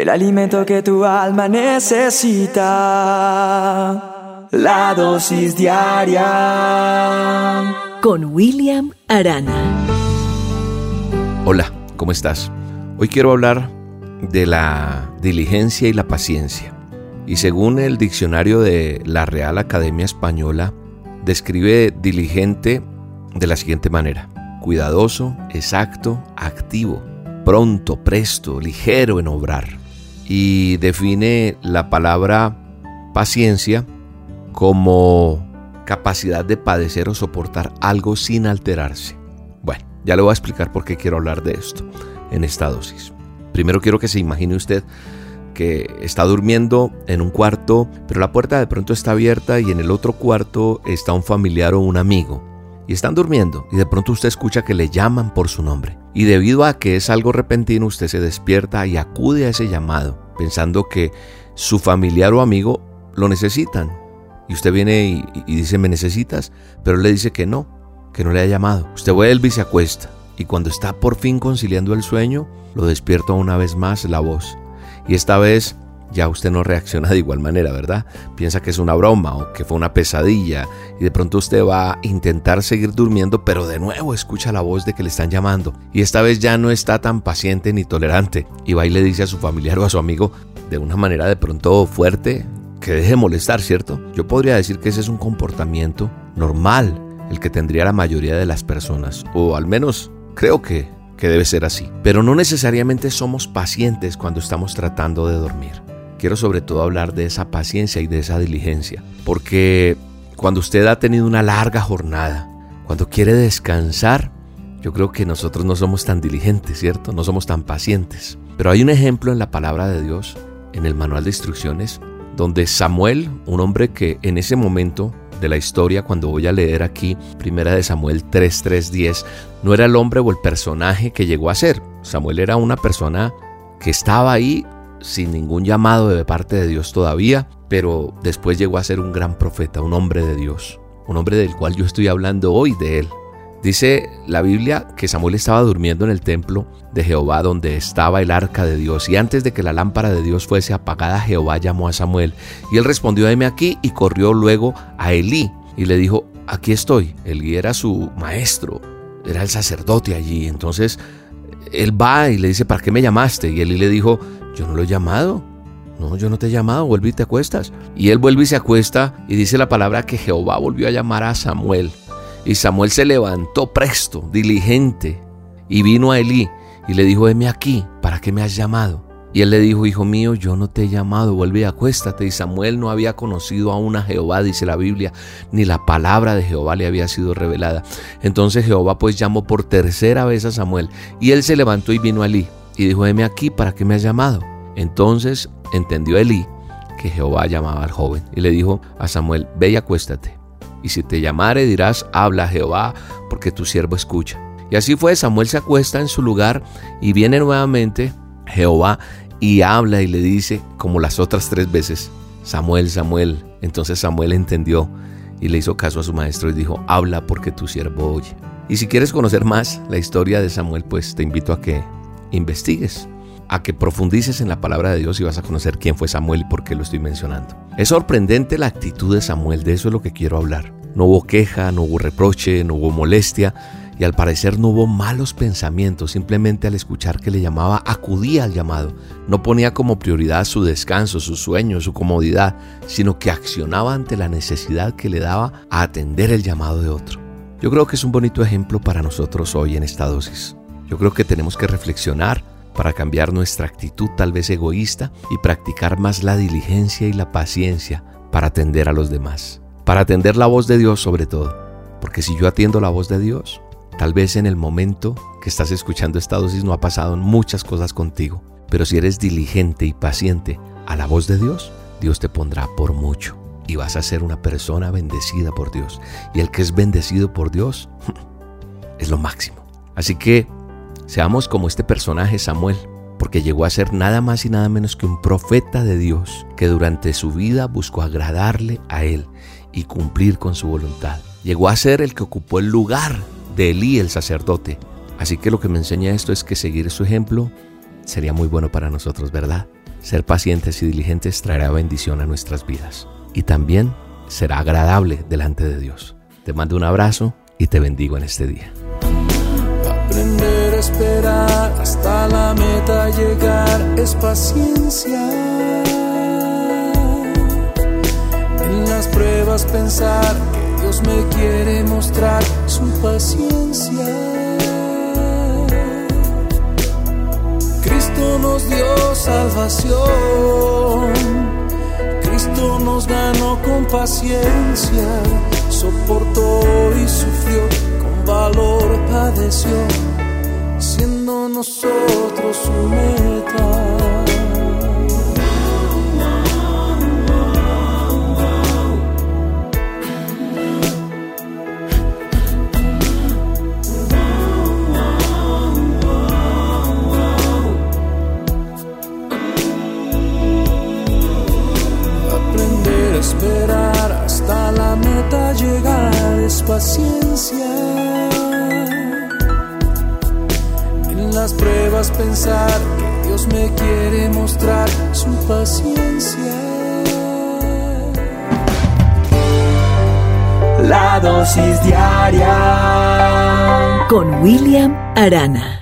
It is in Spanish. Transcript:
el alimento que tu alma necesita. La dosis diaria con William Arana. Hola, ¿cómo estás? Hoy quiero hablar de la diligencia y la paciencia. Y según el diccionario de la Real Academia Española, describe diligente de la siguiente manera. Cuidadoso, exacto, activo, pronto, presto, ligero en obrar. Y define la palabra paciencia como capacidad de padecer o soportar algo sin alterarse. Bueno, ya le voy a explicar por qué quiero hablar de esto en esta dosis. Primero quiero que se imagine usted que está durmiendo en un cuarto, pero la puerta de pronto está abierta y en el otro cuarto está un familiar o un amigo. Y están durmiendo y de pronto usted escucha que le llaman por su nombre. Y debido a que es algo repentino, usted se despierta y acude a ese llamado, pensando que su familiar o amigo lo necesitan. Y usted viene y, dice, ¿me necesitas? Pero le dice que no, que no le ha llamado. Usted vuelve y se acuesta. Y cuando está por fin conciliando el sueño, lo despierta una vez más la voz. Y esta vez ya usted no reacciona de igual manera, ¿verdad? Piensa que es una broma o que fue una pesadilla y de pronto usted va a intentar seguir durmiendo, pero de nuevo escucha la voz de que le están llamando y esta vez ya no está tan paciente ni tolerante y va y le dice a su familiar o a su amigo de una manera de pronto fuerte que deje de molestar, ¿cierto? Yo podría decir que ese es un comportamiento normal, el que tendría la mayoría de las personas, o al menos creo que que debe ser así. Pero no necesariamente somos pacientes cuando estamos tratando de dormir. Quiero sobre todo hablar de esa paciencia y de esa diligencia, porque cuando usted ha tenido una larga jornada, cuando quiere descansar, yo creo que nosotros no somos tan diligentes, ¿cierto? No somos tan pacientes. Pero hay un ejemplo en la palabra de Dios, en el manual de instrucciones, donde Samuel, un hombre que en ese momento de la historia cuando voy a leer aquí Primera de Samuel 3:310, no era el hombre o el personaje que llegó a ser. Samuel era una persona que estaba ahí sin ningún llamado de parte de Dios todavía, pero después llegó a ser un gran profeta, un hombre de Dios, un hombre del cual yo estoy hablando hoy de él. Dice la Biblia que Samuel estaba durmiendo en el templo de Jehová donde estaba el arca de Dios y antes de que la lámpara de Dios fuese apagada Jehová llamó a Samuel y él respondió heme aquí y corrió luego a Elí y le dijo aquí estoy. Elí era su maestro, era el sacerdote allí. Entonces él va y le dice ¿para qué me llamaste? Y Elí le dijo yo no lo he llamado. No, yo no te he llamado, vuelve y te acuestas. Y él vuelve y se acuesta y dice la palabra que Jehová volvió a llamar a Samuel y Samuel se levantó presto, diligente, y vino a Elí y le dijo, heme aquí, ¿para qué me has llamado? Y él le dijo, hijo mío, yo no te he llamado, vuelve y acuéstate. Y Samuel no había conocido aún a Jehová, dice la Biblia, ni la palabra de Jehová le había sido revelada. Entonces Jehová pues llamó por tercera vez a Samuel, y él se levantó y vino a Elí, y dijo, heme aquí, ¿para qué me has llamado? Entonces entendió Elí que Jehová llamaba al joven, y le dijo a Samuel, ve y acuéstate. Y si te llamare dirás, habla Jehová, porque tu siervo escucha. Y así fue, Samuel se acuesta en su lugar y viene nuevamente Jehová y habla y le dice, como las otras tres veces, Samuel, Samuel. Entonces Samuel entendió y le hizo caso a su maestro y dijo, habla porque tu siervo oye. Y si quieres conocer más la historia de Samuel, pues te invito a que investigues a que profundices en la palabra de Dios y vas a conocer quién fue Samuel y por qué lo estoy mencionando. Es sorprendente la actitud de Samuel, de eso es lo que quiero hablar. No hubo queja, no hubo reproche, no hubo molestia y al parecer no hubo malos pensamientos, simplemente al escuchar que le llamaba acudía al llamado. No ponía como prioridad su descanso, su sueño, su comodidad, sino que accionaba ante la necesidad que le daba a atender el llamado de otro. Yo creo que es un bonito ejemplo para nosotros hoy en esta dosis. Yo creo que tenemos que reflexionar para cambiar nuestra actitud tal vez egoísta y practicar más la diligencia y la paciencia para atender a los demás, para atender la voz de Dios sobre todo. Porque si yo atiendo la voz de Dios, tal vez en el momento que estás escuchando esta dosis no ha pasado muchas cosas contigo, pero si eres diligente y paciente a la voz de Dios, Dios te pondrá por mucho y vas a ser una persona bendecida por Dios. Y el que es bendecido por Dios es lo máximo. Así que Seamos como este personaje Samuel, porque llegó a ser nada más y nada menos que un profeta de Dios que durante su vida buscó agradarle a él y cumplir con su voluntad. Llegó a ser el que ocupó el lugar de Elí el sacerdote. Así que lo que me enseña esto es que seguir su ejemplo sería muy bueno para nosotros, ¿verdad? Ser pacientes y diligentes traerá bendición a nuestras vidas y también será agradable delante de Dios. Te mando un abrazo y te bendigo en este día. Aprender a esperar hasta la meta es paciencia. En las pruebas pensar Dios me quiere mostrar su paciencia. Cristo nos dio salvación. Cristo nos ganó con paciencia, soportó y sufrió, con valor padeció, siendo nosotros su esperar hasta la meta llegar es paciencia. En las pruebas pensar que Dios me quiere mostrar su paciencia. La dosis diaria Con William Arana.